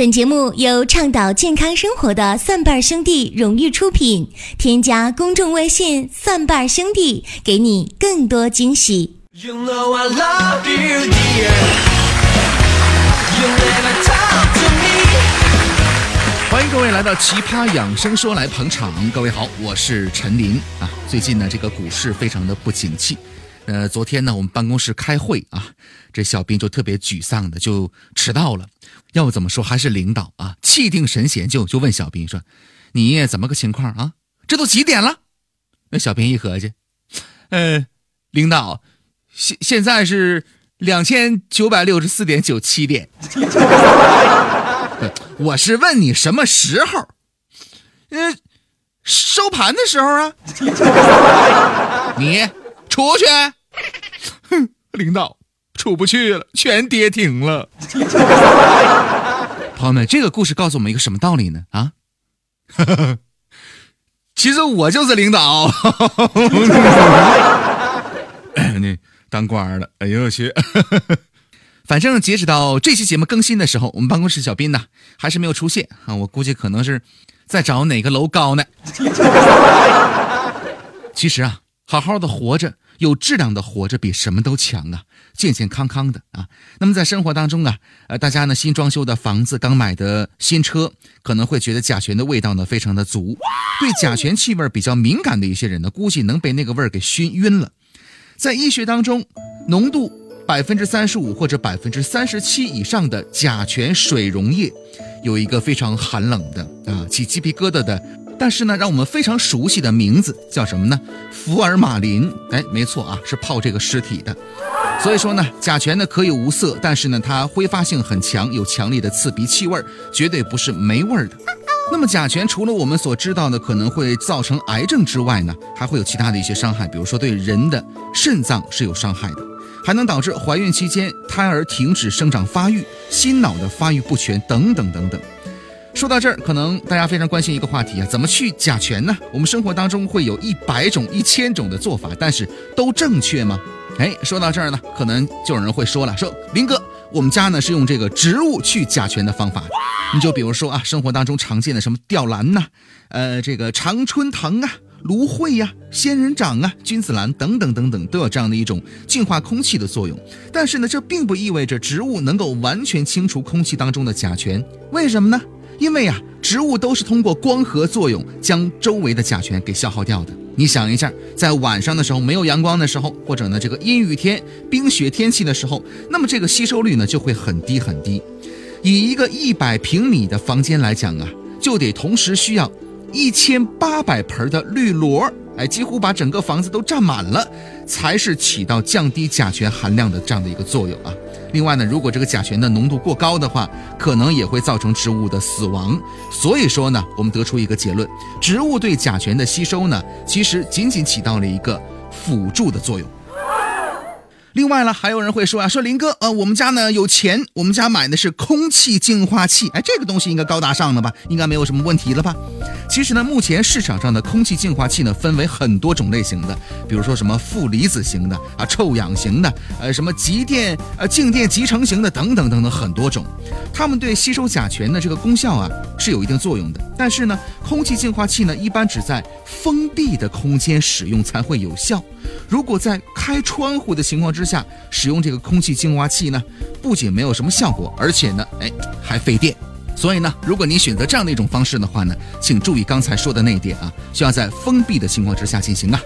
本节目由倡导健康生活的蒜瓣兄弟荣誉出品。添加公众微信“蒜瓣兄弟”，给你更多惊喜。You know I love you, dear. You never talk to me. 欢迎各位来到《奇葩养生说》来捧场。各位好，我是陈林啊。最近呢，这个股市非常的不景气。呃，昨天呢，我们办公室开会啊，这小兵就特别沮丧的就迟到了。要不怎么说还是领导啊？气定神闲就就问小兵说：“你怎么个情况啊？这都几点了？”那小兵一合计，呃，领导，现现在是两千九百六十四点九七点。我是问你什么时候？呃，收盘的时候啊。你出去。哼，领导。出不去了，全跌停了。朋友们，这个故事告诉我们一个什么道理呢？啊，其实我就是领导。你当官了，哎呦我去！反正截止到这期节目更新的时候，我们办公室小斌呢还是没有出现啊。我估计可能是在找哪个楼高呢。其实啊，好好的活着。有质量的活着比什么都强啊！健健康康的啊！那么在生活当中啊，呃，大家呢新装修的房子、刚买的新车，可能会觉得甲醛的味道呢非常的足。对甲醛气味比较敏感的一些人呢，估计能被那个味儿给熏晕了。在医学当中，浓度百分之三十五或者百分之三十七以上的甲醛水溶液，有一个非常寒冷的啊，起鸡皮疙瘩的。但是呢，让我们非常熟悉的名字叫什么呢？福尔马林。哎，没错啊，是泡这个尸体的。所以说呢，甲醛呢可以无色，但是呢，它挥发性很强，有强烈的刺鼻气味，绝对不是没味儿的。那么甲醛除了我们所知道的可能会造成癌症之外呢，还会有其他的一些伤害，比如说对人的肾脏是有伤害的，还能导致怀孕期间胎儿停止生长发育、心脑的发育不全等等等等。说到这儿，可能大家非常关心一个话题啊，怎么去甲醛呢？我们生活当中会有一百种、一千种的做法，但是都正确吗？哎，说到这儿呢，可能就有人会说了，说林哥，我们家呢是用这个植物去甲醛的方法。你就比如说啊，生活当中常见的什么吊兰呐，呃，这个常春藤啊、芦荟呀、仙人掌啊、君子兰等等等等，都有这样的一种净化空气的作用。但是呢，这并不意味着植物能够完全清除空气当中的甲醛。为什么呢？因为啊，植物都是通过光合作用将周围的甲醛给消耗掉的。你想一下，在晚上的时候没有阳光的时候，或者呢这个阴雨天、冰雪天气的时候，那么这个吸收率呢就会很低很低。以一个一百平米的房间来讲啊，就得同时需要一千八百盆的绿萝，哎，几乎把整个房子都占满了，才是起到降低甲醛含量的这样的一个作用啊。另外呢，如果这个甲醛的浓度过高的话，可能也会造成植物的死亡。所以说呢，我们得出一个结论：植物对甲醛的吸收呢，其实仅仅起到了一个辅助的作用。另外呢，还有人会说啊，说林哥，呃，我们家呢有钱，我们家买的是空气净化器，哎，这个东西应该高大上了吧，应该没有什么问题了吧？其实呢，目前市场上的空气净化器呢，分为很多种类型的，比如说什么负离子型的啊，臭氧型的，呃，什么极电呃静电集成型的等等等等很多种，它们对吸收甲醛的这个功效啊是有一定作用的。但是呢，空气净化器呢一般只在封闭的空间使用才会有效，如果在开窗户的情况之下使用这个空气净化器呢，不仅没有什么效果，而且呢，哎，还费电。所以呢，如果你选择这样的一种方式的话呢，请注意刚才说的那一点啊，需要在封闭的情况之下进行啊。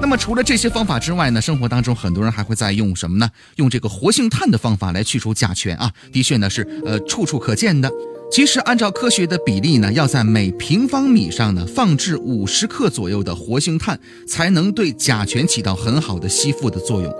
那么除了这些方法之外呢，生活当中很多人还会在用什么呢？用这个活性炭的方法来去除甲醛啊，的确呢是呃处处可见的。其实按照科学的比例呢，要在每平方米上呢放置五十克左右的活性炭，才能对甲醛起到很好的吸附的作用。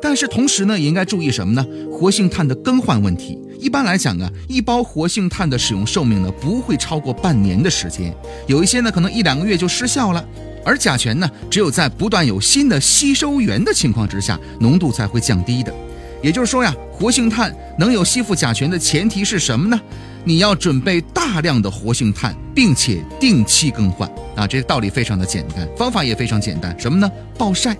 但是同时呢，也应该注意什么呢？活性炭的更换问题。一般来讲啊，一包活性炭的使用寿命呢不会超过半年的时间，有一些呢可能一两个月就失效了。而甲醛呢，只有在不断有新的吸收源的情况之下，浓度才会降低的。也就是说呀，活性炭能有吸附甲醛的前提是什么呢？你要准备大量的活性炭，并且定期更换啊。这个道理非常的简单，方法也非常简单，什么呢？暴晒。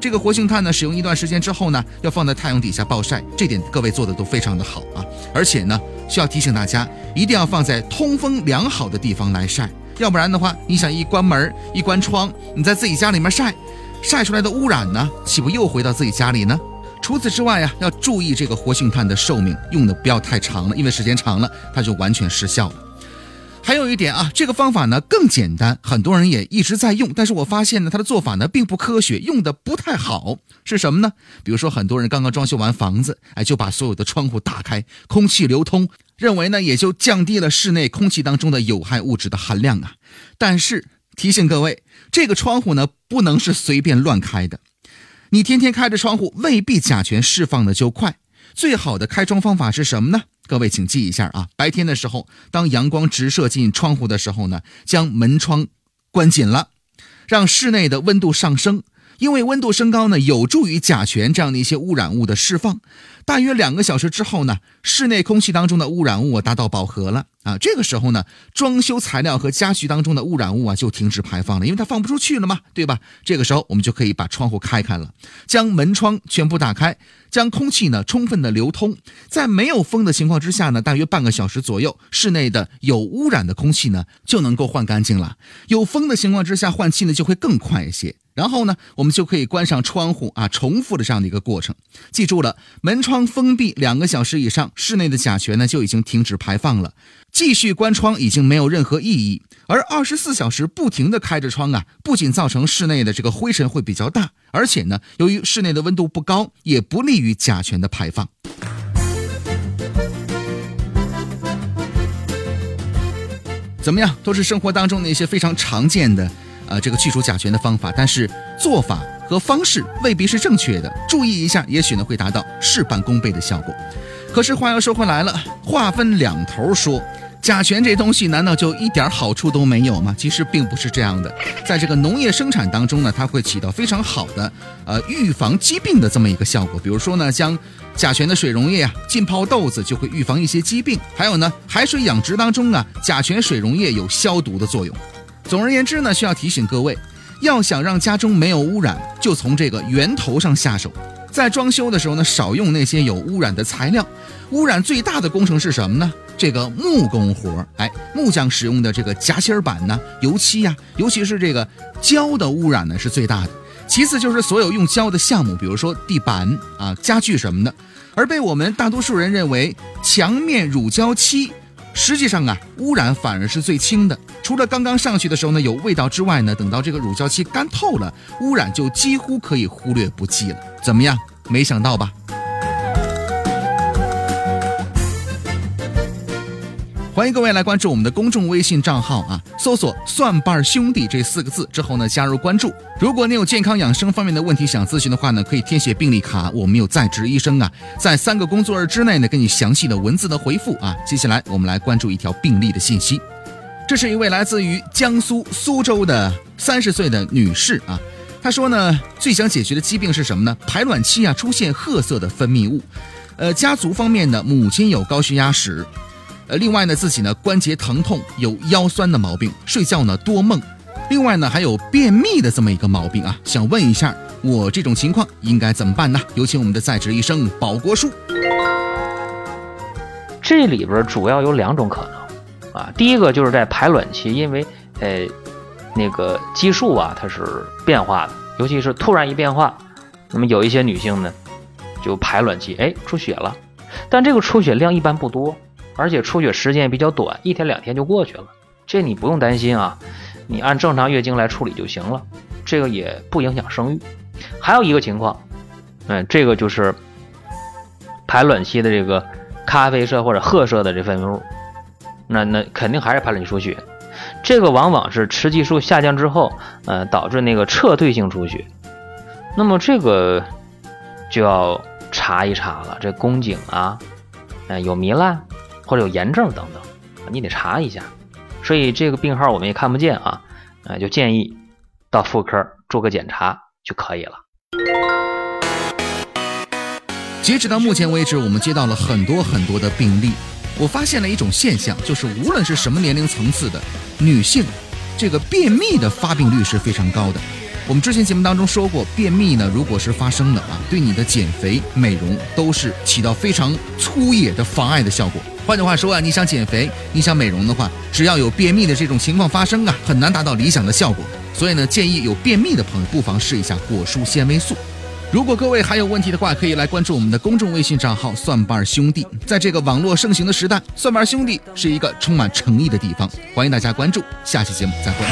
这个活性炭呢，使用一段时间之后呢，要放在太阳底下暴晒，这点各位做的都非常的好啊。而且呢，需要提醒大家，一定要放在通风良好的地方来晒，要不然的话，你想一关门一关窗，你在自己家里面晒，晒出来的污染呢，岂不又回到自己家里呢？除此之外呀，要注意这个活性炭的寿命，用的不要太长了，因为时间长了它就完全失效了。还有一点啊，这个方法呢更简单，很多人也一直在用，但是我发现呢，它的做法呢并不科学，用的不太好。是什么呢？比如说很多人刚刚装修完房子，哎，就把所有的窗户打开，空气流通，认为呢也就降低了室内空气当中的有害物质的含量啊。但是提醒各位，这个窗户呢不能是随便乱开的。你天天开着窗户，未必甲醛释放的就快。最好的开窗方法是什么呢？各位请记一下啊！白天的时候，当阳光直射进窗户的时候呢，将门窗关紧了，让室内的温度上升。因为温度升高呢，有助于甲醛这样的一些污染物的释放。大约两个小时之后呢，室内空气当中的污染物达到饱和了啊。这个时候呢，装修材料和家具当中的污染物啊就停止排放了，因为它放不出去了嘛，对吧？这个时候我们就可以把窗户开开了，将门窗全部打开，将空气呢充分的流通。在没有风的情况之下呢，大约半个小时左右，室内的有污染的空气呢就能够换干净了。有风的情况之下，换气呢就会更快一些。然后呢，我们就可以关上窗户啊，重复的这样的一个过程。记住了，门窗封闭两个小时以上，室内的甲醛呢就已经停止排放了。继续关窗已经没有任何意义。而二十四小时不停的开着窗啊，不仅造成室内的这个灰尘会比较大，而且呢，由于室内的温度不高，也不利于甲醛的排放。怎么样？都是生活当中的一些非常常见的。呃，这个去除甲醛的方法，但是做法和方式未必是正确的，注意一下，也许呢会达到事半功倍的效果。可是话又说回来了，话分两头说，甲醛这东西难道就一点好处都没有吗？其实并不是这样的，在这个农业生产当中呢，它会起到非常好的呃预防疾病的这么一个效果。比如说呢，将甲醛的水溶液啊浸泡豆子，就会预防一些疾病。还有呢，海水养殖当中啊，甲醛水溶液有消毒的作用。总而言之呢，需要提醒各位，要想让家中没有污染，就从这个源头上下手。在装修的时候呢，少用那些有污染的材料。污染最大的工程是什么呢？这个木工活儿哎，木匠使用的这个夹心板呢、油漆呀，尤其是这个胶的污染呢是最大的。其次就是所有用胶的项目，比如说地板啊、家具什么的。而被我们大多数人认为，墙面乳胶漆。实际上啊，污染反而是最轻的。除了刚刚上去的时候呢有味道之外呢，等到这个乳胶漆干透了，污染就几乎可以忽略不计了。怎么样？没想到吧？欢迎各位来关注我们的公众微信账号啊，搜索“蒜瓣兄弟”这四个字之后呢，加入关注。如果你有健康养生方面的问题想咨询的话呢，可以填写病历卡，我们有在职医生啊，在三个工作日之内呢，给你详细的文字的回复啊。接下来我们来关注一条病例的信息，这是一位来自于江苏苏州的三十岁的女士啊，她说呢，最想解决的疾病是什么呢？排卵期啊出现褐色的分泌物，呃，家族方面呢，母亲有高血压史。呃，另外呢，自己呢关节疼痛，有腰酸的毛病，睡觉呢多梦，另外呢还有便秘的这么一个毛病啊，想问一下，我这种情况应该怎么办呢？有请我们的在职医生保国叔。这里边主要有两种可能啊，第一个就是在排卵期，因为呃那个激素啊它是变化的，尤其是突然一变化，那么有一些女性呢就排卵期哎出血了，但这个出血量一般不多。而且出血时间也比较短，一天两天就过去了，这你不用担心啊，你按正常月经来处理就行了，这个也不影响生育。还有一个情况，嗯，这个就是排卵期的这个咖啡色或者褐色的这分泌物，那那肯定还是排卵期出血，这个往往是雌激素下降之后，呃，导致那个撤退性出血，那么这个就要查一查了，这宫颈啊，呃，有糜烂。或者有炎症等等，你得查一下。所以这个病号我们也看不见啊，啊，就建议到妇科做个检查就可以了。截止到目前为止，我们接到了很多很多的病例。我发现了一种现象，就是无论是什么年龄层次的女性，这个便秘的发病率是非常高的。我们之前节目当中说过，便秘呢，如果是发生了啊，对你的减肥、美容都是起到非常粗野的妨碍的效果。换句话说啊，你想减肥，你想美容的话，只要有便秘的这种情况发生啊，很难达到理想的效果。所以呢，建议有便秘的朋友不妨试一下果蔬纤维素。如果各位还有问题的话，可以来关注我们的公众微信账号“蒜瓣兄弟”。在这个网络盛行的时代，蒜瓣兄弟是一个充满诚意的地方，欢迎大家关注。下期节目再会。